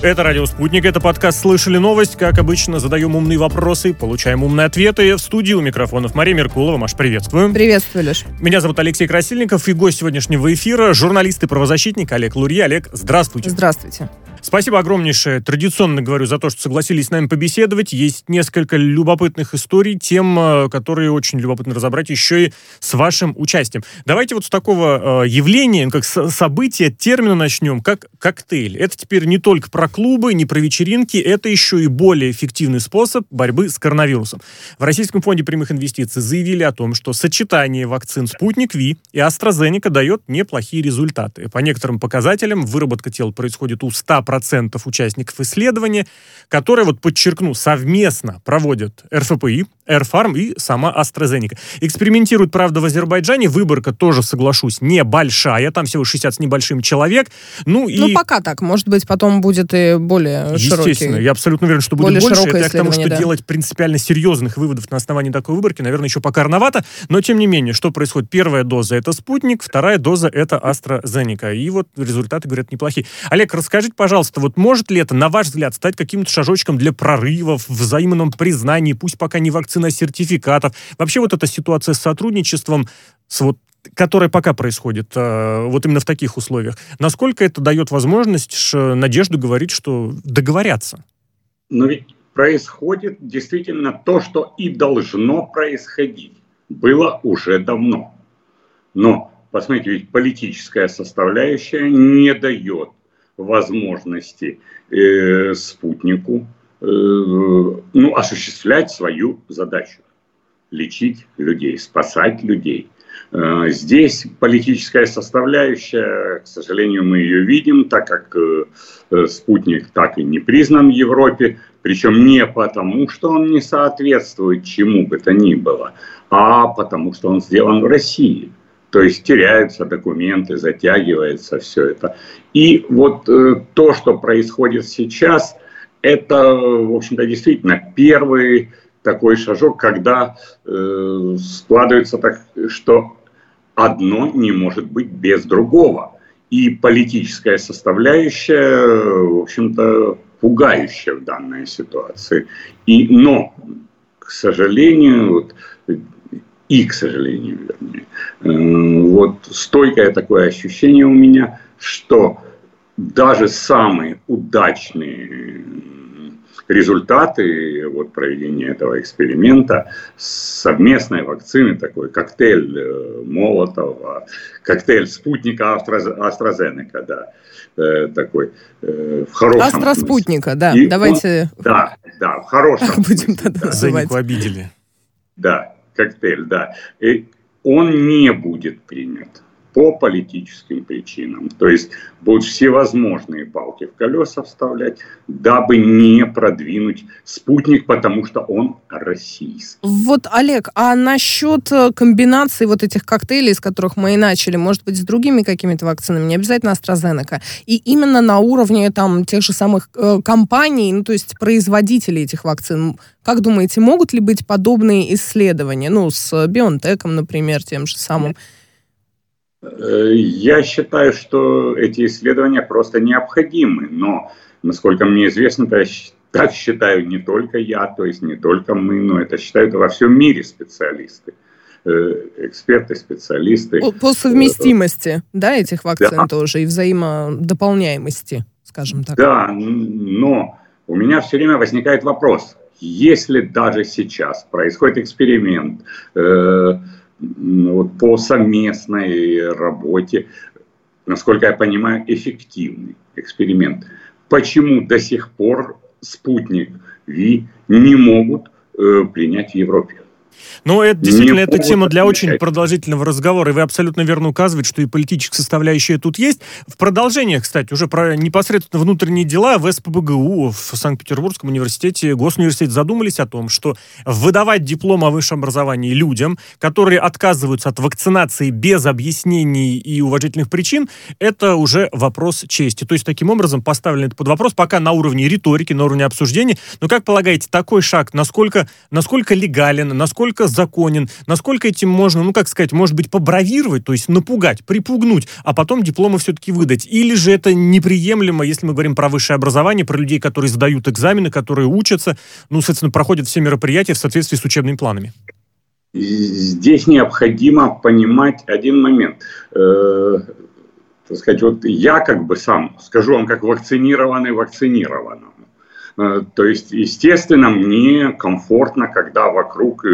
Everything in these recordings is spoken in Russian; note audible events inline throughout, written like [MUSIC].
Это «Радио Спутник», это подкаст «Слышали новость». Как обычно, задаем умные вопросы, получаем умные ответы. В студии у микрофонов Мария Меркулова. Маш, приветствую. Приветствую, Леш. Меня зовут Алексей Красильников и гость сегодняшнего эфира – журналист и правозащитник Олег Лурья. Олег, здравствуйте. Здравствуйте. Спасибо огромнейшее. Традиционно говорю за то, что согласились с нами побеседовать. Есть несколько любопытных историй, тем, э, которые очень любопытно разобрать еще и с вашим участием. Давайте вот с такого э, явления, как события, термина начнем, как коктейль. Это теперь не только про клубы, не про вечеринки, это еще и более эффективный способ борьбы с коронавирусом. В Российском фонде прямых инвестиций заявили о том, что сочетание вакцин «Спутник Ви» и AstraZeneca дает неплохие результаты. По некоторым показателям выработка тел происходит у 100 процентов участников исследования, которые, вот подчеркну, совместно проводят РФПИ, Airfarm и сама AstraZeneca. Экспериментируют, правда, в Азербайджане. Выборка тоже, соглашусь, небольшая. Там всего 60 с небольшим человек. Ну, и... ну пока так. Может быть, потом будет и более Естественно, широкий. я абсолютно уверен, что будет больше. Это я к тому, что да. делать принципиально серьезных выводов на основании такой выборки, наверное, еще пока рановато. Но, тем не менее, что происходит? Первая доза — это спутник, вторая доза — это AstraZeneca. И вот результаты, говорят, неплохие. Олег, расскажите, пожалуйста, вот может ли это, на ваш взгляд, стать каким-то шажочком для прорывов, взаимном признании, пусть пока не вакцины, цена сертификатов. Вообще вот эта ситуация с сотрудничеством, с вот которая пока происходит э, вот именно в таких условиях, насколько это дает возможность, надежду говорить, что договорятся? Но ведь происходит действительно то, что и должно происходить. Было уже давно. Но, посмотрите, ведь политическая составляющая не дает возможности э, спутнику Э, ну, осуществлять свою задачу. Лечить людей, спасать людей. Э, здесь политическая составляющая, к сожалению, мы ее видим, так как э, спутник так и не признан в Европе, причем не потому, что он не соответствует чему бы то ни было, а потому что он сделан в России. То есть теряются документы, затягивается все это. И вот то, что происходит сейчас – это, в общем-то, действительно первый такой шажок, когда э, складывается так, что одно не может быть без другого. И политическая составляющая, в общем-то, пугающая в данной ситуации. И, но, к сожалению, вот, и, к сожалению, вернее, э, вот стойкое такое ощущение у меня, что даже самые удачные результаты вот, проведения этого эксперимента совместной вакцины, такой коктейль э, Молотова, коктейль спутника AstraZeneca, да, э, такой э, в хорошем Астра-спутника, да, И давайте... Он, да, да, в хорошем [LAUGHS] Будем тогда называть. обидели. Да, коктейль, да. И он не будет принят по политическим причинам. То есть будут всевозможные палки в колеса вставлять, дабы не продвинуть спутник, потому что он российский. Вот, Олег, а насчет э, комбинации вот этих коктейлей, из которых мы и начали, может быть, с другими какими-то вакцинами, не обязательно AstraZeneca, и именно на уровне там тех же самых э, компаний, ну, то есть производителей этих вакцин, как думаете, могут ли быть подобные исследования, ну, с BioNTech, например, тем же самым? Э, я считаю, что эти исследования просто необходимы, но, насколько мне известно, так считаю не только я, то есть не только мы, но это считают во всем мире специалисты э, эксперты, специалисты. По совместимости, да, этих вакцин да. тоже и взаимодополняемости, скажем так. Да, но у меня все время возникает вопрос, если даже сейчас происходит эксперимент, э, вот, по совместной работе, насколько я понимаю, эффективный эксперимент. Почему до сих пор спутник Ви не могут э, принять в Европе? Ну, это действительно, это тема для очень продолжительного разговора, и вы абсолютно верно указываете, что и политическая составляющая тут есть. В продолжение, кстати, уже про непосредственно внутренние дела в СПБГУ в Санкт-Петербургском университете, Госуниверситете задумались о том, что выдавать диплом о высшем образовании людям, которые отказываются от вакцинации без объяснений и уважительных причин, это уже вопрос чести. То есть, таким образом, поставлен это под вопрос, пока на уровне риторики, на уровне обсуждения. Но, как полагаете, такой шаг, насколько, насколько легален, насколько насколько законен, насколько этим можно, ну, как сказать, может быть, побравировать, то есть напугать, припугнуть, а потом дипломы все-таки выдать. Или же это неприемлемо, если мы говорим про высшее образование, про людей, которые сдают экзамены, которые учатся, ну, соответственно, проходят все мероприятия в соответствии с учебными планами? Здесь необходимо понимать один момент. Э, так сказать, вот я как бы сам, скажу вам, как вакцинированный вакцинированному. Э, то есть, естественно, мне комфортно, когда вокруг э,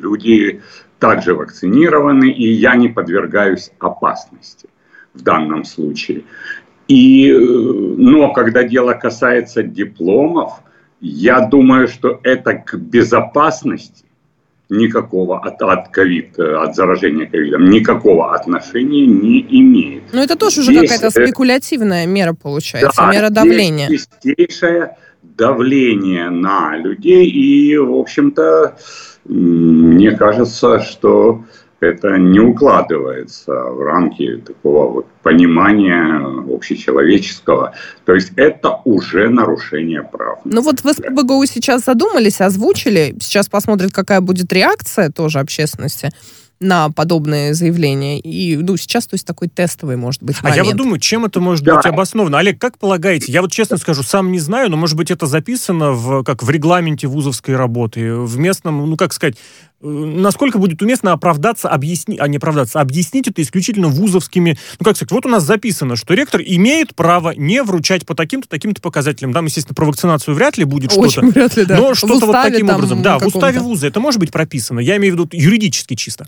люди также вакцинированы, и я не подвергаюсь опасности в данном случае. И, э, но когда дело касается дипломов, я думаю, что это к безопасности никакого от, от ковид, от заражения ковидом, никакого отношения не имеет. Но это тоже здесь, уже какая-то спекулятивная мера получается, да, мера давления. Чистейшая давление на людей. И, в общем-то, мне кажется, что это не укладывается в рамки такого вот понимания общечеловеческого. То есть это уже нарушение прав. Ну вот вы с ПБГУ сейчас задумались, озвучили. Сейчас посмотрим, какая будет реакция тоже общественности на подобные заявления. И ну, сейчас, то есть, такой тестовый, может быть, момент. А я вот думаю, чем это может да. быть обосновано? Олег, как полагаете? Я вот честно скажу, сам не знаю, но, может быть, это записано в, как в регламенте вузовской работы, в местном, ну, как сказать, э, насколько будет уместно оправдаться, объяснить, а не оправдаться, объяснить это исключительно вузовскими, ну, как сказать, вот у нас записано, что ректор имеет право не вручать по таким-то, таким-то показателям. Там, естественно, про вакцинацию вряд ли будет что-то. вряд ли, да. Но что-то вот таким образом. Да, в уставе вуза это может быть прописано. Я имею в виду юридически чисто.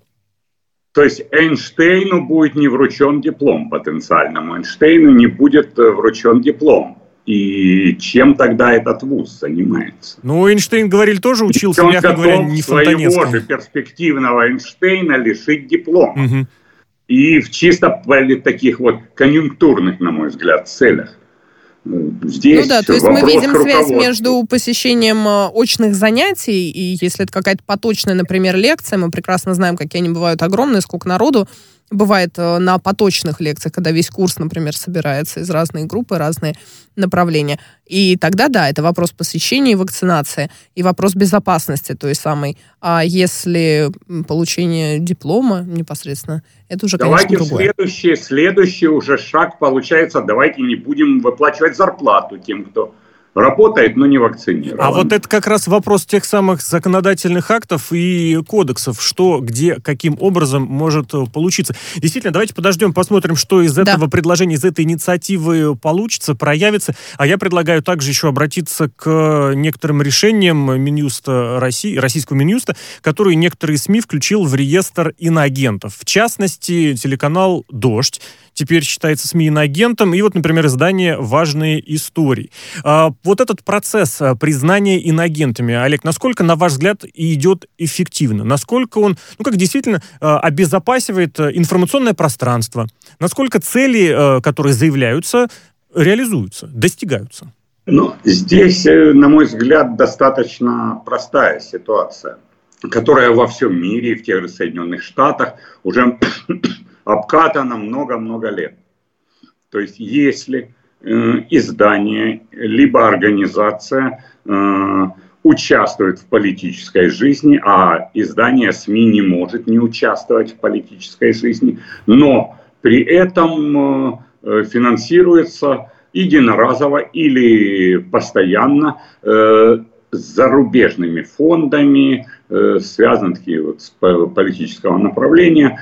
То есть Эйнштейну будет не вручен диплом потенциальному, Эйнштейну не будет э, вручен диплом. И чем тогда этот вуз занимается? Ну, Эйнштейн, говорили, тоже учился, мягко говоря, не своего же перспективного Эйнштейна лишить диплома. Угу. И в чисто таких вот конъюнктурных, на мой взгляд, целях. Здесь ну да, то есть мы видим связь между посещением э, очных занятий, и если это какая-то поточная, например, лекция, мы прекрасно знаем, какие они бывают огромные, сколько народу, бывает э, на поточных лекциях, когда весь курс, например, собирается из разной группы, разные направления. И тогда, да, это вопрос посвящения и вакцинации, и вопрос безопасности той самой. А если получение диплома непосредственно, это уже, давайте конечно, другое. Следующий, следующий уже шаг получается, давайте не будем выплачивать зарплату тем, кто работает, но не вакцинирован. А вот это как раз вопрос тех самых законодательных актов и кодексов, что, где, каким образом может э, получиться. Действительно, давайте подождем, посмотрим, что из этого да. предложения, из этой инициативы получится, проявится. А я предлагаю также еще обратиться к некоторым решениям Минюста России, российского Минюста, которые некоторые СМИ включил в реестр иноагентов. В частности, телеканал «Дождь» теперь считается СМИ иноагентом. И вот, например, издание «Важные истории». Вот этот процесс а, признания иноагентами, Олег, насколько, на ваш взгляд, идет эффективно? Насколько он, ну, как действительно а, обезопасивает информационное пространство? Насколько цели, которые заявляются, реализуются, достигаются? Ну, здесь, э, на мой взгляд, достаточно простая ситуация, которая во всем мире, в тех же Соединенных Штатах уже [COUGHS] обкатано много-много лет. То есть если э, издание либо организация э, участвует в политической жизни, а издание СМИ не может не участвовать в политической жизни, но при этом э, финансируется единоразово или постоянно э, зарубежными фондами, э, связанными вот с политического направления,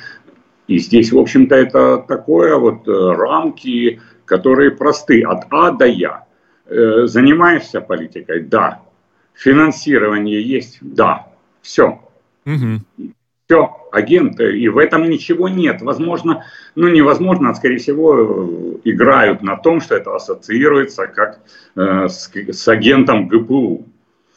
и здесь, в общем-то, это такое вот э, рамки, которые просты от А до Я. Э, занимаешься политикой? Да. Финансирование есть? Да. Все. Угу. Все, агенты. И в этом ничего нет. Возможно, ну невозможно, а скорее всего играют на том, что это ассоциируется как э, с, с агентом ГПУ.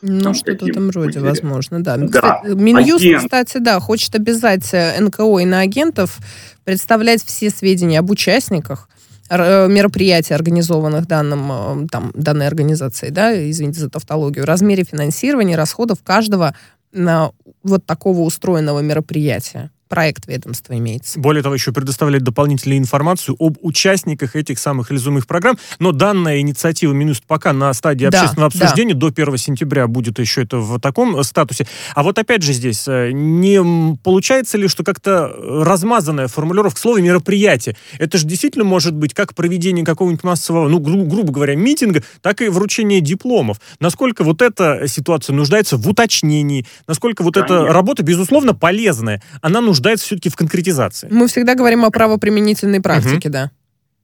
Ну, что-то в этом роде, возможно, да. да. Кстати, Минюст, Агент. кстати, да, хочет обязать э, НКО и на агентов представлять все сведения об участниках э, мероприятий, организованных данным, э, там, данной организацией, да, извините за тавтологию, размере финансирования, расходов каждого на вот такого устроенного мероприятия. Проект ведомства имеется. Более того, еще предоставляет дополнительную информацию об участниках этих самых реализуемых программ. Но данная инициатива Минюст пока на стадии да, общественного обсуждения. Да. До 1 сентября будет еще это в таком э, статусе. А вот опять же здесь, э, не получается ли, что как-то размазанная формулировка слова «мероприятие»? Это же действительно может быть как проведение какого-нибудь массового, ну, гру- грубо говоря, митинга, так и вручение дипломов. Насколько вот эта ситуация нуждается в уточнении, насколько вот Конечно. эта работа, безусловно, полезная, она нуждается нуждается все-таки в конкретизации. Мы всегда говорим о правоприменительной практике, угу. да.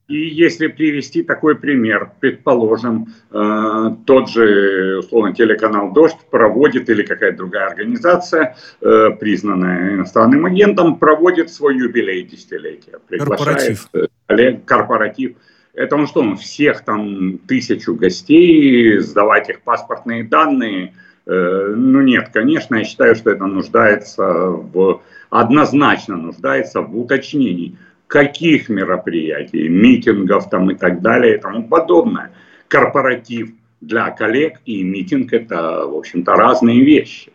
И если привести такой пример, предположим, э, тот же, условно, телеканал «Дождь» проводит, или какая-то другая организация, э, признанная иностранным агентом, проводит свой юбилей десятилетия. Корпоратив. Коллег, корпоратив. Это он что, он всех там тысячу гостей, сдавать их паспортные данные? Э, ну нет, конечно, я считаю, что это нуждается в однозначно нуждается в уточнении, каких мероприятий, митингов там и так далее и тому подобное. Корпоратив для коллег и митинг это, в общем-то, разные вещи.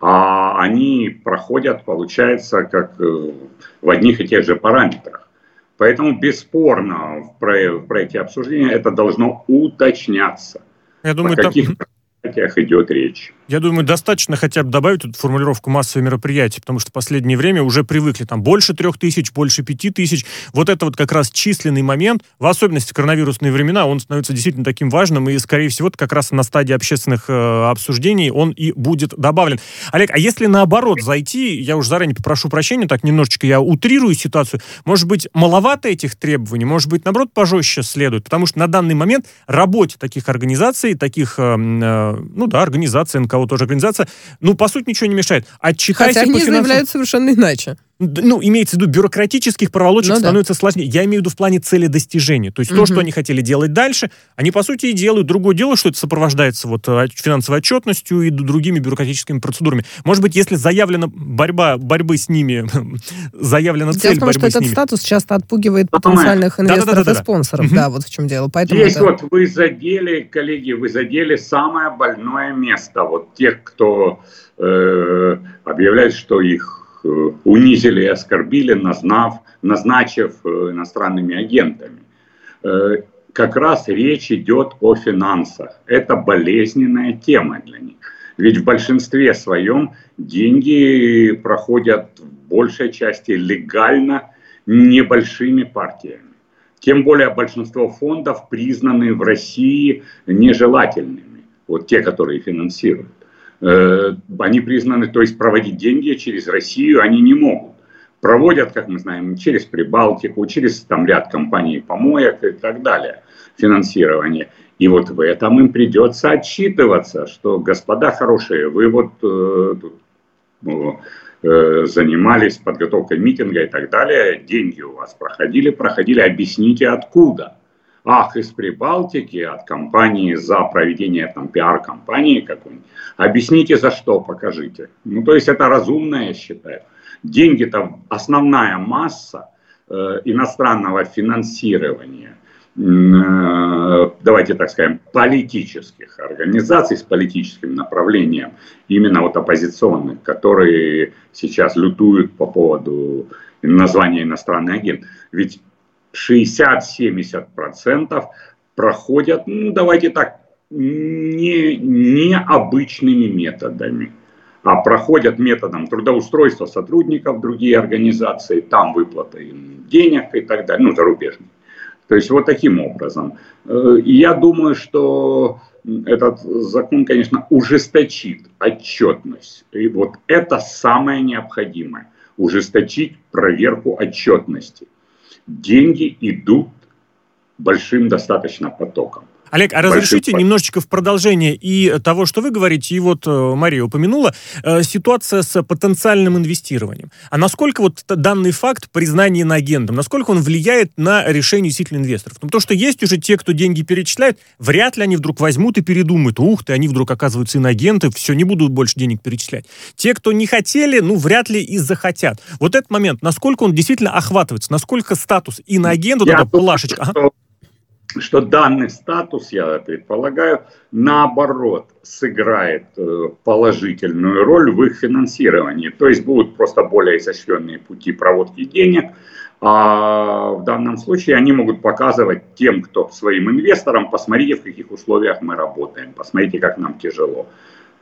А они проходят, получается, как э, в одних и тех же параметрах. Поэтому бесспорно в проекте обсуждения это должно уточняться. Я думаю, там... мероприятиях идет речь. Я думаю, достаточно хотя бы добавить эту формулировку массовые мероприятия, потому что в последнее время уже привыкли там больше трех тысяч, больше пяти тысяч. Вот это вот как раз численный момент, в особенности коронавирусные времена, он становится действительно таким важным, и, скорее всего, как раз на стадии общественных э, обсуждений он и будет добавлен. Олег, а если наоборот зайти, я уже заранее попрошу прощения, так немножечко я утрирую ситуацию, может быть, маловато этих требований, может быть, наоборот, пожестче следует, потому что на данный момент работе таких организаций, таких, э, э, ну да, организаций, НКО, кого тоже организация, ну, по сути, ничего не мешает. Отчитайся Хотя они финансов... заявляют совершенно иначе ну, имеется в виду, бюрократических проволочек ну, становится да. сложнее. Я имею в виду в плане цели достижения. То есть угу. то, что они хотели делать дальше, они, по сути, и делают. Другое дело, что это сопровождается вот э, финансовой отчетностью и другими бюрократическими процедурами. Может быть, если заявлена борьба, борьбы с ними, [LAUGHS] заявлена цель том, борьбы что этот ними. статус часто отпугивает потенциальных инвесторов и спонсоров. Да, вот в чем дело. Поэтому Здесь вот вы задели, коллеги, вы задели самое больное место. Вот тех, кто э, объявляет, что их унизили и оскорбили, назнав, назначив э, иностранными агентами. Э, как раз речь идет о финансах. Это болезненная тема для них. Ведь в большинстве своем деньги проходят в большей части легально небольшими партиями. Тем более большинство фондов признаны в России нежелательными. Вот те, которые финансируют. Э, они признаны, то есть проводить деньги через Россию они не могут. Проводят, как мы знаем, через Прибалтику, через там ряд компаний помоек и так далее, финансирование. И вот в этом им придется отчитываться, что, господа хорошие, вы вот э, ну, э, занимались подготовкой митинга и так далее, деньги у вас проходили, проходили, объясните откуда. Ах, из Прибалтики, от компании за проведение там пиар-компании какой-нибудь. Объясните за что, покажите. Ну, то есть это разумно, я считаю. Деньги там, основная масса э, иностранного финансирования, э, давайте так скажем, политических организаций с политическим направлением, именно вот оппозиционных, которые сейчас лютуют по поводу названия иностранный агент. Ведь 60-70% проходят, ну давайте так, не, не обычными методами, а проходят методом трудоустройства сотрудников в другие организации, там выплата им денег и так далее, ну зарубежных. То есть вот таким образом. Э, я думаю, что этот закон, конечно, ужесточит отчетность. И вот это самое необходимое. Ужесточить проверку отчетности деньги идут большим достаточно потоком. Олег, а разрешите немножечко в продолжение и того, что вы говорите, и вот э, Мария упомянула, э, ситуация с потенциальным инвестированием. А насколько вот данный факт признания иноагентом, насколько он влияет на решение действительно инвесторов? Ну, потому что есть уже те, кто деньги перечисляют, вряд ли они вдруг возьмут и передумают, ух ты, они вдруг оказываются иноагенты, все, не будут больше денег перечислять. Те, кто не хотели, ну, вряд ли и захотят. Вот этот момент, насколько он действительно охватывается, насколько статус иноагента, вот эта плашечка... Что что данный статус, я предполагаю, наоборот, сыграет э, положительную роль в их финансировании. То есть будут просто более изощренные пути проводки денег, а в данном случае они могут показывать тем, кто своим инвесторам, посмотрите, в каких условиях мы работаем, посмотрите, как нам тяжело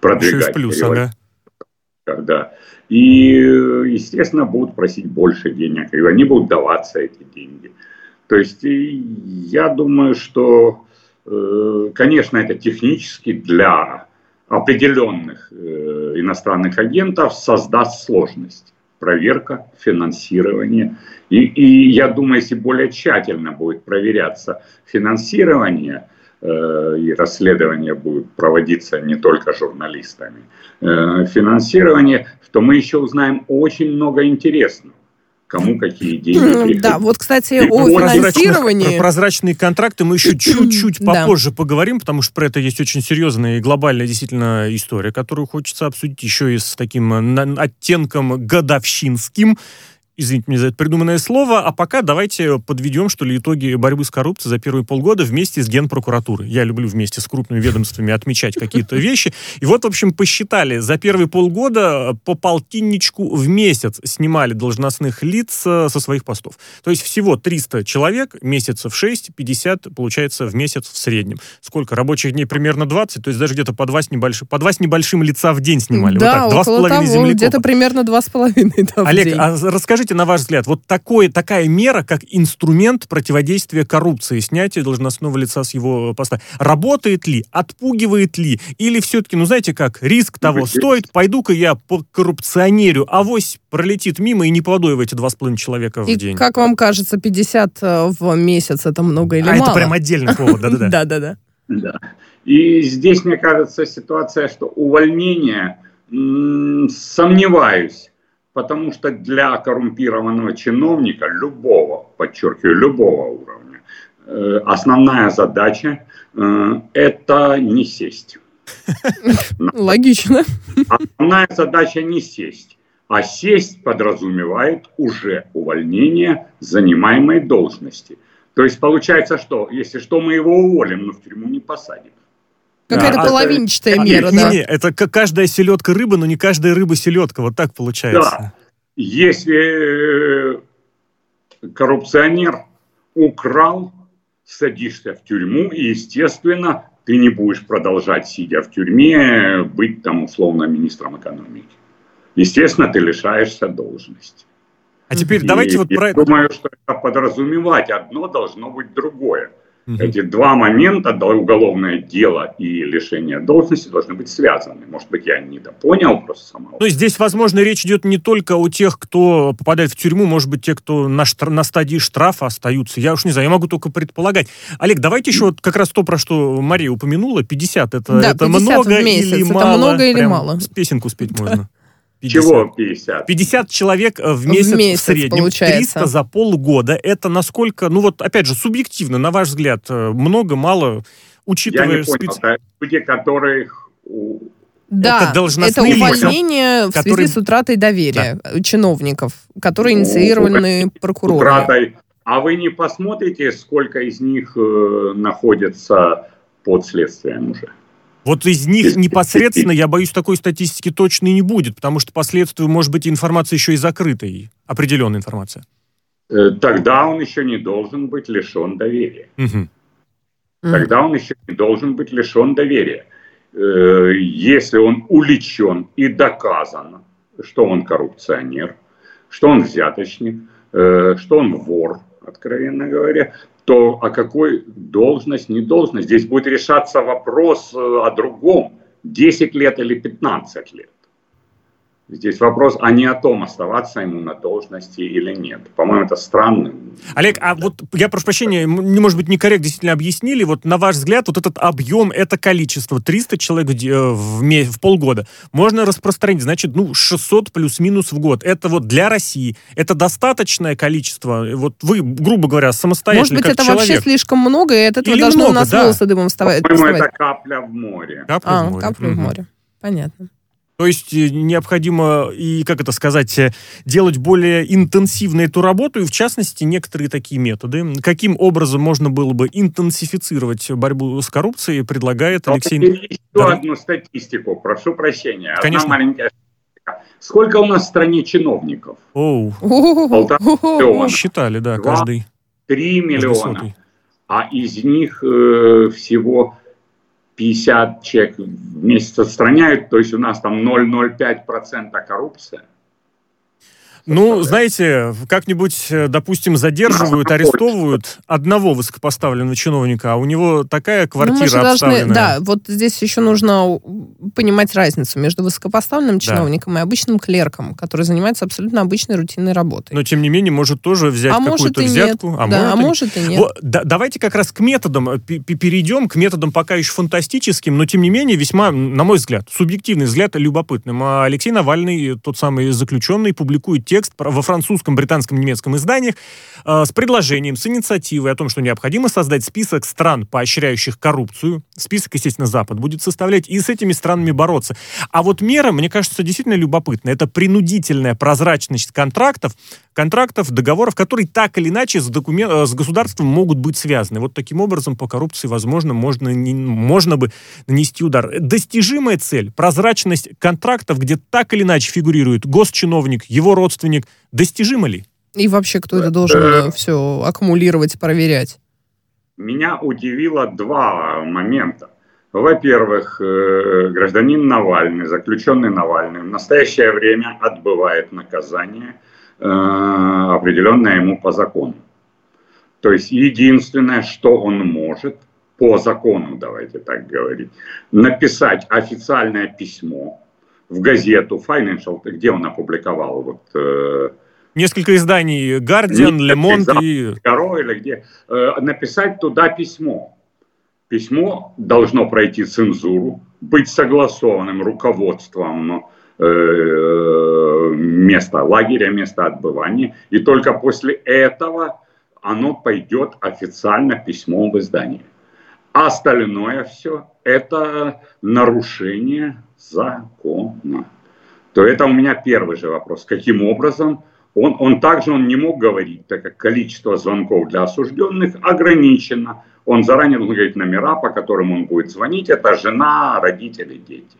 продвигать. плюс, ага. Да. И, естественно, будут просить больше денег, и они будут даваться эти деньги. То есть я думаю, что, э, конечно, это технически для определенных э, иностранных агентов создаст сложность. Проверка, финансирование. И, и я думаю, если более тщательно будет проверяться финансирование, э, и расследование будет проводиться не только журналистами, финансирование, то мы еще узнаем очень много интересного кому какие [LAUGHS] деньги Да, вот, кстати, о финансировании... Про прозрачные контракты мы еще [CLEARS THROAT] чуть-чуть попозже поговорим, потому что про это есть очень серьезная и глобальная действительно история, которую хочется обсудить еще и с таким оттенком годовщинским извините мне за это придуманное слово, а пока давайте подведем, что ли, итоги борьбы с коррупцией за первые полгода вместе с Генпрокуратурой. Я люблю вместе с крупными ведомствами отмечать какие-то вещи. И вот, в общем, посчитали, за первые полгода по полтинничку в месяц снимали должностных лиц э, со своих постов. То есть всего 300 человек, месяцев 6, 50, получается, в месяц в среднем. Сколько? Рабочих дней примерно 20, то есть даже где-то по два с небольшим, по два с небольшим лица в день снимали. Да, вот так, около того, где-то примерно два с половиной. Олег, а расскажите, Скажите, на ваш взгляд, вот такое, такая мера, как инструмент противодействия коррупции, снятие должностного лица с его поста, работает ли, отпугивает ли, или все-таки, ну знаете как, риск того стоит, пойду-ка я по коррупционерю, авось пролетит мимо и не попаду в эти два с половиной человека в и день. как вам кажется, 50 э, в месяц это много или а мало? это прям отдельный повод, да-да-да. [LAUGHS] Да-да-да. Да. И здесь, мне кажется, ситуация, что увольнение, сомневаюсь, Потому что для коррумпированного чиновника любого, подчеркиваю, любого уровня, э, основная задача э, – это не сесть. [LAUGHS] Логично. Основная задача не сесть, а сесть подразумевает уже увольнение занимаемой должности. То есть получается что? Если что, мы его уволим, но в тюрьму не посадим. Какая-то да. половинчатая это, мера, не, да? Не, не, это каждая селедка рыба, но не каждая рыба селедка. Вот так получается. Да. Если э, коррупционер украл, садишься в тюрьму, и, естественно, ты не будешь продолжать, сидя в тюрьме, быть там условно министром экономики. Естественно, ты лишаешься должности. А теперь и, давайте вот про это. Думаю, что это подразумевать одно должно быть другое. Угу. Эти два момента, уголовное дело и лишение должности, должны быть связаны. Может быть, я недопонял просто самого. Ну, здесь, возможно, речь идет не только о тех, кто попадает в тюрьму, может быть, те, кто на, штр- на стадии штрафа остаются. Я уж не знаю, я могу только предполагать. Олег, давайте еще вот как раз то, про что Мария упомянула, 50 это, да, это 50 много в месяц. или это мало? много или Прям мало? С песенку спеть можно. 50. Чего 50? 50 человек э, в месяц в, месяц, в среднем, получается. 300 за полгода. Это насколько, ну вот опять же, субъективно, на ваш взгляд, э, много, мало, учитывая... Я не понял, специ... люди, которых да, это, это увольнение лица, в связи которые... с утратой доверия да. чиновников, которые инициированы ну, прокурором. Утратой. А вы не посмотрите, сколько из них э, находятся под следствием уже? Вот из них непосредственно, я боюсь, такой статистики точно не будет, потому что последствия может быть информация еще и закрытой, определенная информация. Э, тогда он еще не должен быть лишен доверия. Угу. Тогда он еще не должен быть лишен доверия. Э, если он уличен и доказано, что он коррупционер, что он взяточник, э, что он вор, откровенно говоря, то о какой должность, не должность. Здесь будет решаться вопрос э, о другом. 10 лет или 15 лет. Здесь вопрос, а не о том, оставаться ему на должности или нет. По-моему, это странно. Олег, а вот я прошу прощения, не может быть, некорректно действительно объяснили, вот на ваш взгляд, вот этот объем, это количество, 300 человек в, э, в, в полгода, можно распространить, значит, ну, 600 плюс-минус в год. Это вот для России, это достаточное количество, вот вы, грубо говоря, самостоятельно, Может быть, это человек. вообще слишком много, и от этого Или должно много, у нас да. волосы дымом вставать? По-моему, это капля в море. Капля а, в море. капля угу. в море. Понятно. То есть э, необходимо и, как это сказать, э, делать более интенсивно эту работу, и в частности некоторые такие методы. Каким образом можно было бы интенсифицировать борьбу с коррупцией, предлагает Но Алексей... Еще да. одну статистику, прошу прощения. Конечно. Одна маленькая Сколько у нас в стране чиновников? Оу. Полтора миллиона. Считали, да, каждый. Три миллиона. А из них э, всего 50 человек в месяц отстраняют, то есть у нас там 0,05% коррупция. Ну, знаете, как-нибудь, э, допустим, задерживают, арестовывают одного высокопоставленного чиновника, а у него такая квартира ну, обставленная. Должны, да, вот здесь еще нужно понимать разницу между высокопоставленным чиновником да. и обычным клерком, который занимается абсолютно обычной рутинной работой. Но, тем не менее, может тоже взять а какую-то взятку. А, да, может, а может и нет. Вот, да, давайте как раз к методам э, перейдем, к методам пока еще фантастическим, но, тем не менее, весьма, на мой взгляд, субъективный взгляд, любопытным. А Алексей Навальный, тот самый заключенный, публикует текст во французском, британском, немецком изданиях э, с предложением, с инициативой о том, что необходимо создать список стран, поощряющих коррупцию. Список, естественно, Запад будет составлять, и с этими странами бороться. А вот мера, мне кажется, действительно любопытная. Это принудительная прозрачность контрактов, контрактов, договоров, которые так или иначе с, документ, э, с государством могут быть связаны. Вот таким образом по коррупции, возможно, можно, не, можно бы нанести удар. Достижимая цель, прозрачность контрактов, где так или иначе фигурирует госчиновник, его родственник, достижима ли? И вообще, кто это должен э, все аккумулировать, проверять? Меня удивило два момента. Во-первых, э, гражданин Навальный, заключенный Навальный в настоящее время отбывает наказание – Э, определенное ему по закону. То есть единственное, что он может по закону, давайте так говорить, написать официальное письмо в газету Financial, где он опубликовал вот э, несколько изданий Guardian, Le Monde и или где э, написать туда письмо. Письмо должно пройти цензуру, быть согласованным руководством Э, место лагеря, место отбывания. И только после этого оно пойдет официально письмом в издание. А остальное все это нарушение закона. То это у меня первый же вопрос. Каким образом он, он также он не мог говорить, так как количество звонков для осужденных ограничено. Он заранее должен говорить номера, по которым он будет звонить. Это жена, родители, дети.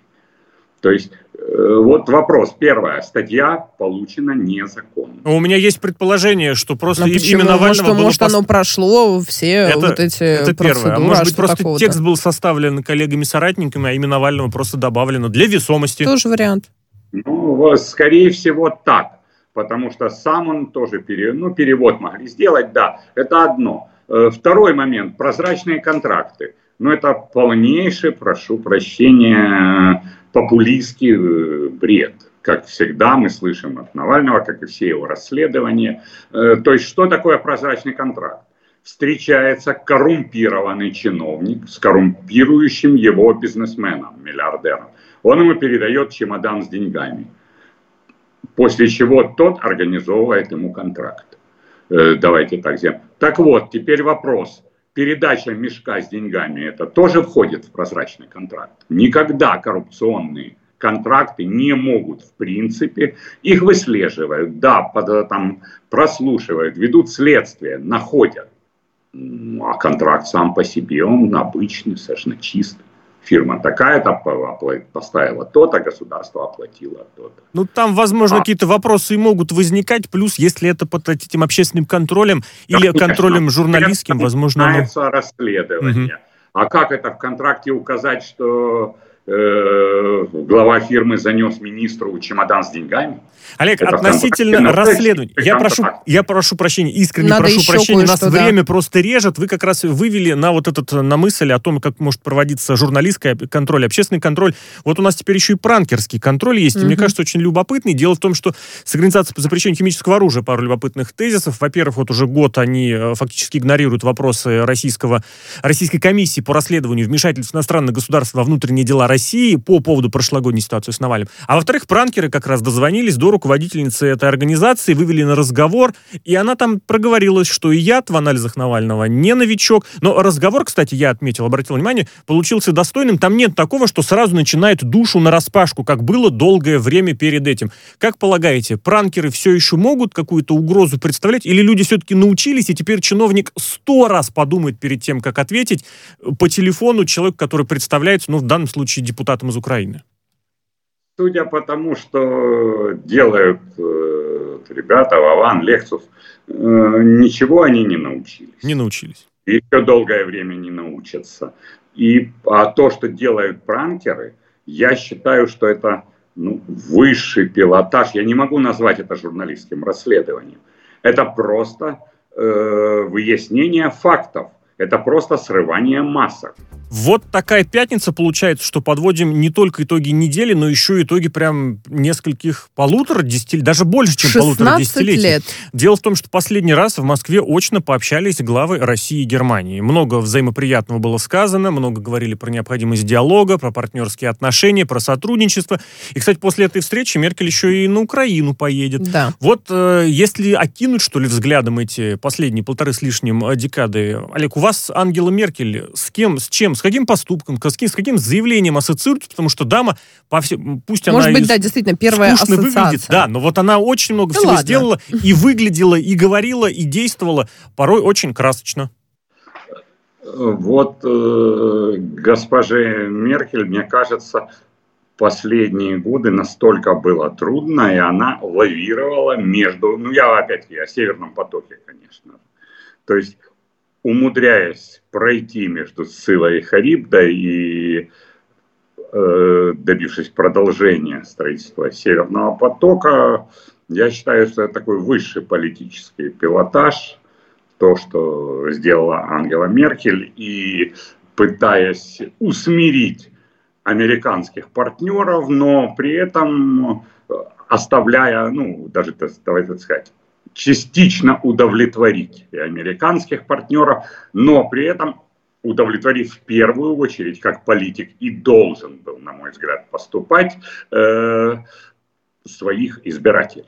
То есть э, вот вопрос. Первая статья получена незаконно. У меня есть предположение, что просто Но имя Навального может, было... Может, пост... оно прошло все это, вот эти Это первое. А может быть, просто такого-то? текст был составлен коллегами-соратниками, а имя Навального просто добавлено для весомости. Тоже вариант. Ну, скорее всего, так. Потому что сам он тоже пере... ну, перевод могли сделать, да. Это одно. Э, второй момент. Прозрачные контракты. Ну, это полнейший, прошу прощения, популистский э, бред. Как всегда мы слышим от Навального, как и все его расследования. Э, то есть что такое прозрачный контракт? Встречается коррумпированный чиновник с коррумпирующим его бизнесменом, миллиардером. Он ему передает чемодан с деньгами. После чего тот организовывает ему контракт. Э, давайте так сделаем. Так вот, теперь вопрос передача мешка с деньгами, это тоже входит в прозрачный контракт. Никогда коррупционные контракты не могут, в принципе, их выслеживают, да, под, там, прослушивают, ведут следствие, находят. А контракт сам по себе, он обычный, совершенно чистый фирма такая-то поставила то-то, государство оплатило то-то. Ну, там, возможно, а. какие-то вопросы и могут возникать, плюс, если это под этим общественным контролем да, или конечно. контролем журналистским, возможно... Начинается оно... расследование. Угу. А как это в контракте указать, что Э, глава фирмы занес министру чемодан с деньгами. Олег, это относительно расследования, я прошу, я прошу прощения, искренне Надо прошу прощения, нас да. время просто режет. Вы как раз вывели на вот этот, на мысль о том, как может проводиться журналистский контроль, общественный контроль. Вот у нас теперь еще и пранкерский контроль есть, угу. и мне кажется, очень любопытный. Дело в том, что с Организацией по запрещению химического оружия пару любопытных тезисов. Во-первых, вот уже год они э, фактически игнорируют вопросы российского, российской комиссии по расследованию вмешательств иностранных государств во внутренние дела России по поводу прошлогодней ситуации с Навальным. А во-вторых, пранкеры как раз дозвонились до руководительницы этой организации, вывели на разговор, и она там проговорилась, что и яд в анализах Навального не новичок. Но разговор, кстати, я отметил, обратил внимание, получился достойным. Там нет такого, что сразу начинает душу на распашку, как было долгое время перед этим. Как полагаете, пранкеры все еще могут какую-то угрозу представлять, или люди все-таки научились, и теперь чиновник сто раз подумает перед тем, как ответить по телефону человеку, который представляется, ну, в данном случае, депутатом из Украины? Судя по тому, что делают э, ребята, Вован, Лексус, э, ничего они не научились. Не научились. И еще долгое время не научатся. И а то, что делают пранкеры, я считаю, что это ну, высший пилотаж. Я не могу назвать это журналистским расследованием. Это просто э, выяснение фактов. Это просто срывание масок. Вот такая пятница получается, что подводим не только итоги недели, но еще итоги прям нескольких полутора десятилетий, даже больше, чем полутора десятилетий. лет. Дело в том, что последний раз в Москве очно пообщались главы России и Германии. Много взаимоприятного было сказано, много говорили про необходимость диалога, про партнерские отношения, про сотрудничество. И, кстати, после этой встречи Меркель еще и на Украину поедет. Да. Вот э, если окинуть, что ли, взглядом эти последние полторы с лишним декады, Олег, у вас Ангела Меркель с кем, с чем, с каким поступком, с каким, с каким заявлением ассоциируется, потому что дама, по всем, пусть Может она быть, да, действительно, первая ассоциация. выглядит, да, но вот она очень много да всего ладно. сделала, и выглядела, и говорила, и действовала, порой очень красочно. Вот э, госпоже Меркель, мне кажется, последние годы настолько было трудно, и она лавировала между, ну я опять-таки о Северном потоке, конечно. То есть умудряясь пройти между Сцилой и Харибдой и э, добившись продолжения строительства Северного потока, я считаю, что это такой высший политический пилотаж, то, что сделала Ангела Меркель, и пытаясь усмирить американских партнеров, но при этом оставляя, ну, даже, давайте так сказать, частично удовлетворить и американских партнеров, но при этом удовлетворить в первую очередь, как политик и должен был, на мой взгляд, поступать, э, своих избирателей.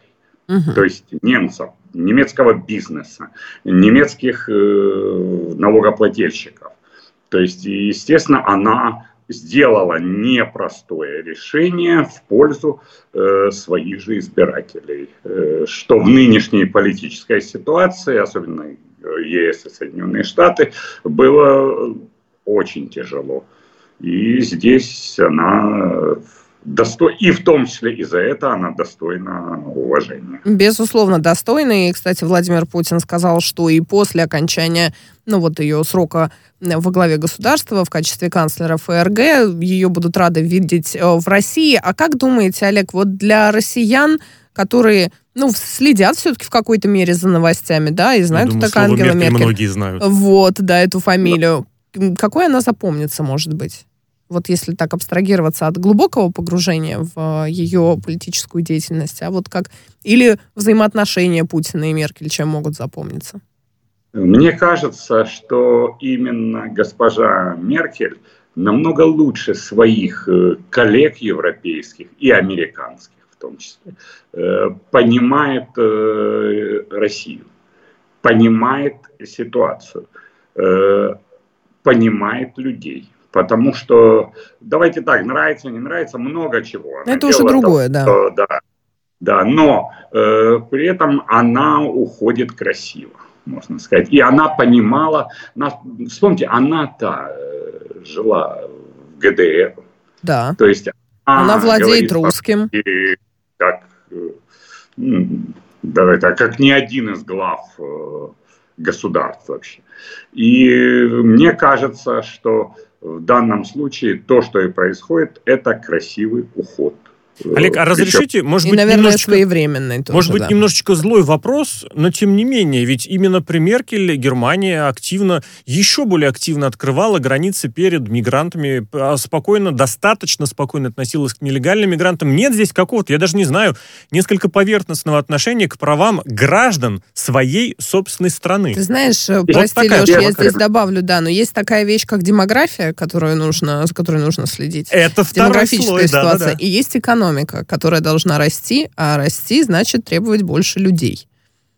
Угу. То есть немцев, немецкого бизнеса, немецких э, налогоплательщиков. То есть, естественно, она сделала непростое решение в пользу э, своих же избирателей, э, что в нынешней политической ситуации, особенно ЕС и Соединенные Штаты, было очень тяжело. И здесь она досто... и в том числе и за это она достойна уважения. Безусловно, достойна. И, кстати, Владимир Путин сказал, что и после окончания ну, вот ее срока во главе государства в качестве канцлера ФРГ ее будут рады видеть э, в России. А как думаете, Олег, вот для россиян, которые ну, следят все-таки в какой-то мере за новостями, да, и знают, кто такая Ангела Меркель. многие знают. Вот, да, эту фамилию. Да. Какой она запомнится, может быть? Вот если так абстрагироваться от глубокого погружения в э, ее политическую деятельность, а вот как или взаимоотношения Путина и Меркель, чем могут запомниться? Мне кажется, что именно госпожа Меркель намного лучше своих э, коллег европейских и американских в том числе э, понимает Россию, понимает ситуацию, понимает людей. Потому что, давайте так, нравится, не нравится, много чего. Она Это уже другое, да. Что, да. Да, но э, при этом она уходит красиво, можно сказать. И она понимала, нас, вспомните, она-то э, жила в ГДР. Да. То есть она, она владеет русским. Как, э, давай так, как ни один из глав э, государств вообще. И мне кажется, что в данном случае то, что и происходит, это красивый уход. Олег, а разрешите, может И, быть, наверное, немножечко... своевременный тоже, Может быть, да. немножечко злой вопрос, но тем не менее, ведь именно при Меркель Германия активно, еще более активно открывала границы перед мигрантами, а спокойно, достаточно спокойно относилась к нелегальным мигрантам. Нет здесь какого-то, я даже не знаю, несколько поверхностного отношения к правам граждан своей собственной страны. Ты знаешь, э, Вот прости, такая Леш, я здесь добавлю, да, но есть такая вещь, как демография, которую нужно, с которой нужно следить. Это второй слой, да, да, ситуация. да. И есть экономика, которая должна расти, а расти значит требовать больше людей.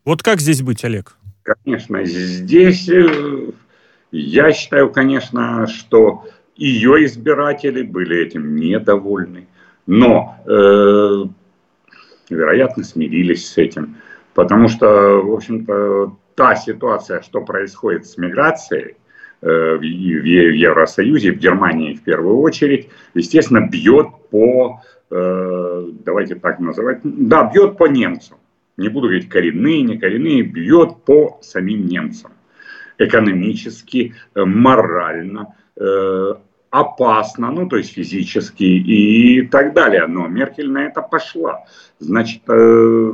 Вот как здесь быть, Олег? Конечно, здесь э, я считаю, конечно, что ее избиратели были этим недовольны, но, э, вероятно, смирились с этим, потому что, в общем-то, та ситуация, что происходит с миграцией э, в Евросоюзе, в Германии в первую очередь, естественно, бьет по, давайте так называть, да, бьет по немцам. Не буду говорить коренные, не коренные, бьет по самим немцам. Экономически, э, морально, э, опасно, ну, то есть физически и так далее. Но Меркель на это пошла. Значит, э,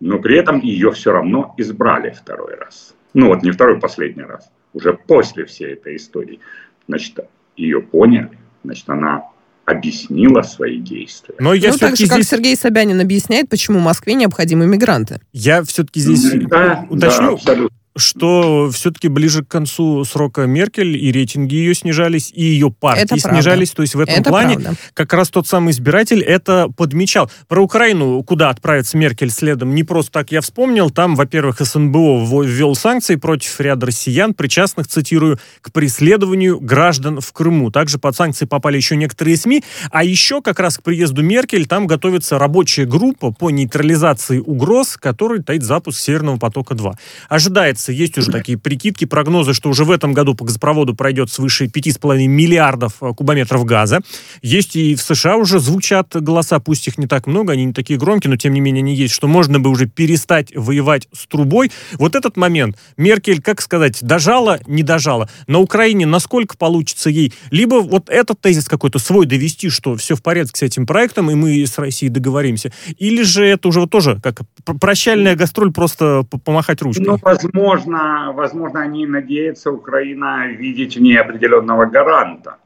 но при этом ее все равно избрали второй раз. Ну, вот не второй, последний раз. Уже после всей этой истории. Значит, ее поняли. Значит, она объяснила свои действия. Но я ну, так же, как здесь, Сергей Собянин объясняет, почему Москве необходимы мигранты. я все-таки здесь Да, уточню, да, абсолютно. Что все-таки ближе к концу срока Меркель и рейтинги ее снижались, и ее партии Это правда. снижались. То есть в этом Это плане правда. как раз тот самый избиратель это подмечал. Про Украину, куда отправится Меркель следом, не просто так я вспомнил. Там, во-первых, СНБО ввел санкции против ряда россиян, причастных, цитирую, к преследованию граждан в Крыму. Также под санкции попали еще некоторые СМИ. А еще как раз к приезду Меркель там готовится рабочая группа по нейтрализации угроз, который таит запуск Северного потока-2. Ожидается, есть уже такие прикидки, прогнозы, что уже в этом году по газопроводу пройдет свыше 5,5 миллиардов э, кубометров газа. Есть и в США уже звучат голоса, пусть их не так много, они не такие громкие, но тем не менее они есть, что можно бы уже перестать воевать с трубой. Вот этот момент Меркель, как сказать, дожала, не дожала. На Украине насколько получится ей либо вот этот тезис какой-то свой довести, что все в порядке с этим проектом, и мы с Россией договоримся, или же это уже вот тоже как пр- прощальная гастроль, просто помахать ручкой? Ну, возможно, возможно, они надеются, Украина, видеть в ней определенного гаранта.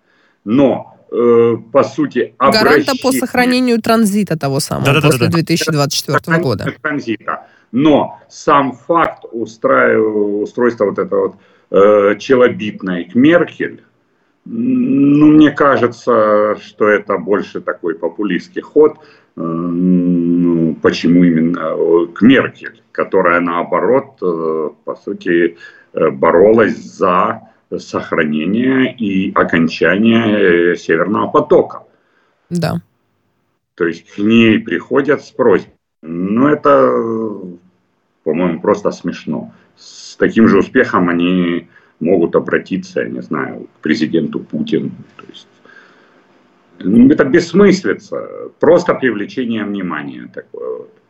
Но, э, по сути, Гаранта по обращение- сохранению транзита того самого Да-да-да-да. после 2024 года. Транзита. Но сам факт устраив- устройства вот этого вот, э, челобитной к Меркель, ну, мне кажется, что это больше такой популистский ход. Э, ну, почему именно э, к Меркель, которая наоборот, э, по сути, боролась за сохранение и окончание Северного потока. Да. То есть к ней приходят с просьбой. Ну, это, по-моему, просто смешно. С таким же успехом они могут обратиться, я не знаю, к президенту Путину. То есть, это бессмыслица, просто привлечение внимания такое вот.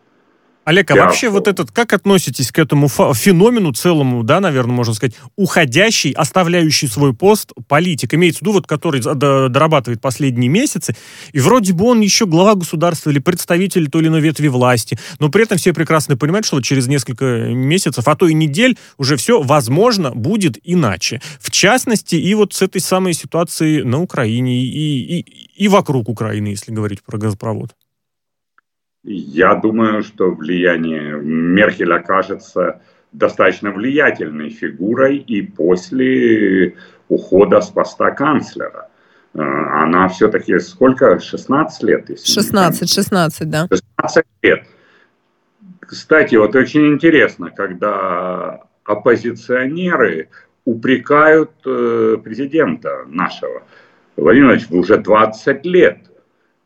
Олег, а Я- вообще вот этот, как относитесь к этому феномену целому, да, наверное, можно сказать, уходящий, оставляющий свой пост политик, имеется в виду, вот, который дорабатывает последние месяцы, и вроде бы он еще глава государства или представитель той или иной ветви власти, но при этом все прекрасно понимают, что через несколько месяцев, а то и недель уже все, возможно, будет иначе. В частности, и вот с этой самой ситуацией на Украине и, и, и вокруг Украины, если говорить про газопровод. Я думаю, что влияние Меркель окажется достаточно влиятельной фигурой и после ухода с поста канцлера. Э, Она все-таки сколько? 16 лет? если не 16, 16, да. 16 лет. Кстати, вот очень интересно, когда оппозиционеры упрекают э, президента нашего. Владимир Владимирович, вы уже 20 лет.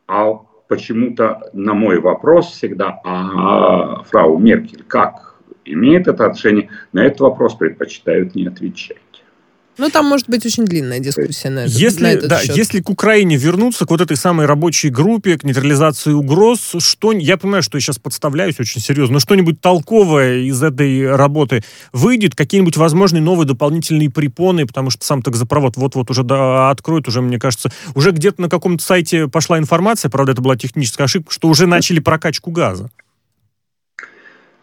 А почему-то на мой вопрос всегда, а фрау Меркель как имеет это отношение, на этот вопрос предпочитают не отвечать. Ну, там может быть очень длинная дискуссия на, это, если, на этот да, счет. Если к Украине вернуться, к вот этой самой рабочей группе, к нейтрализации угроз, что, я понимаю, что я сейчас подставляюсь очень серьезно, но что-нибудь толковое из этой работы выйдет, какие-нибудь возможные новые дополнительные препоны, потому что сам такзапровод вот-вот уже да, откроет, уже, мне кажется, уже где-то на каком-то сайте пошла информация, правда, это была техническая ошибка, что уже начали прокачку газа.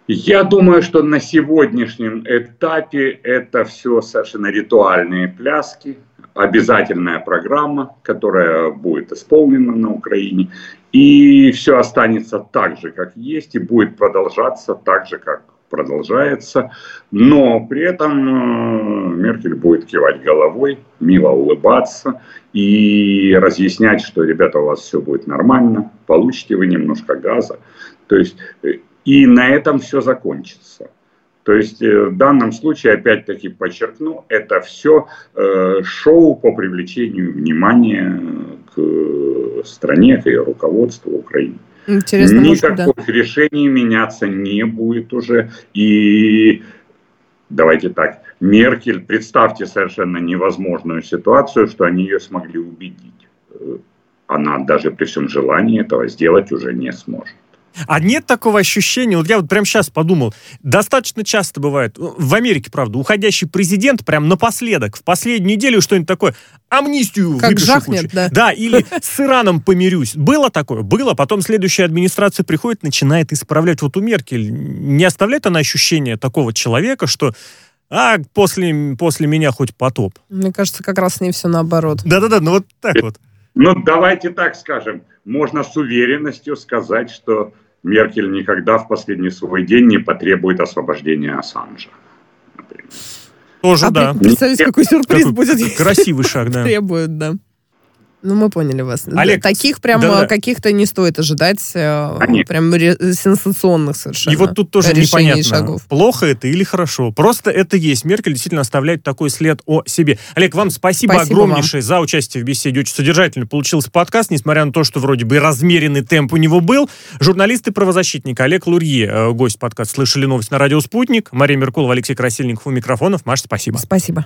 Я думаю, что на сегодняшнем этапе это все совершенно ритуальные пляски, обязательная программа, которая будет исполнена на Украине, и все останется так же, как есть, и будет продолжаться так же, как продолжается, но при этом э, Меркель будет кивать головой, мило улыбаться и разъяснять, что, ребята, у вас все будет нормально, получите вы немножко газа. То есть э, и на этом все закончится. То есть э, в данном случае, опять-таки подчеркну, это все э, шоу по привлечению внимания к стране, к ее руководству Украины. Интересно, Никаких может, да. решений меняться не будет уже. И давайте так, Меркель, представьте совершенно невозможную ситуацию, что они ее смогли убедить. Э, она даже при всем желании этого сделать уже не сможет. А нет такого ощущения, вот я вот прямо сейчас подумал, достаточно часто бывает, в Америке, правда, уходящий президент прям напоследок, в последнюю неделю что-нибудь такое, амнистию как жахнет, да. Да, или с Ираном помирюсь. Было такое? Было. Потом следующая администрация приходит, начинает исправлять. Вот у Меркель не оставляет она ощущение такого человека, что а после, после меня хоть потоп. Мне кажется, как раз с ней все наоборот. Да-да-да, ну вот так вот. Ну, давайте так скажем. Можно с уверенностью сказать, что Меркель никогда в последний свой день не потребует освобождения Ассанжа. Например. Тоже, а да. Представляете, какой сюрприз какой будет. Красивый шаг, да. Требуют, да. Ну, мы поняли вас. Олег, Таких прям да, каких-то не стоит ожидать, Они. прям ре- сенсационных совершенно И вот тут тоже непонятно, шагов. плохо это или хорошо. Просто это есть. Меркель действительно оставляет такой след о себе. Олег, вам спасибо, спасибо огромнейшее вам. за участие в беседе. Очень содержательно получился подкаст, несмотря на то, что вроде бы размеренный темп у него был. Журналист и правозащитник Олег Лурье, э, гость подкаста «Слышали новость» на радио «Спутник». Мария Меркулова, Алексей Красильников у микрофонов. Маша, спасибо. Спасибо.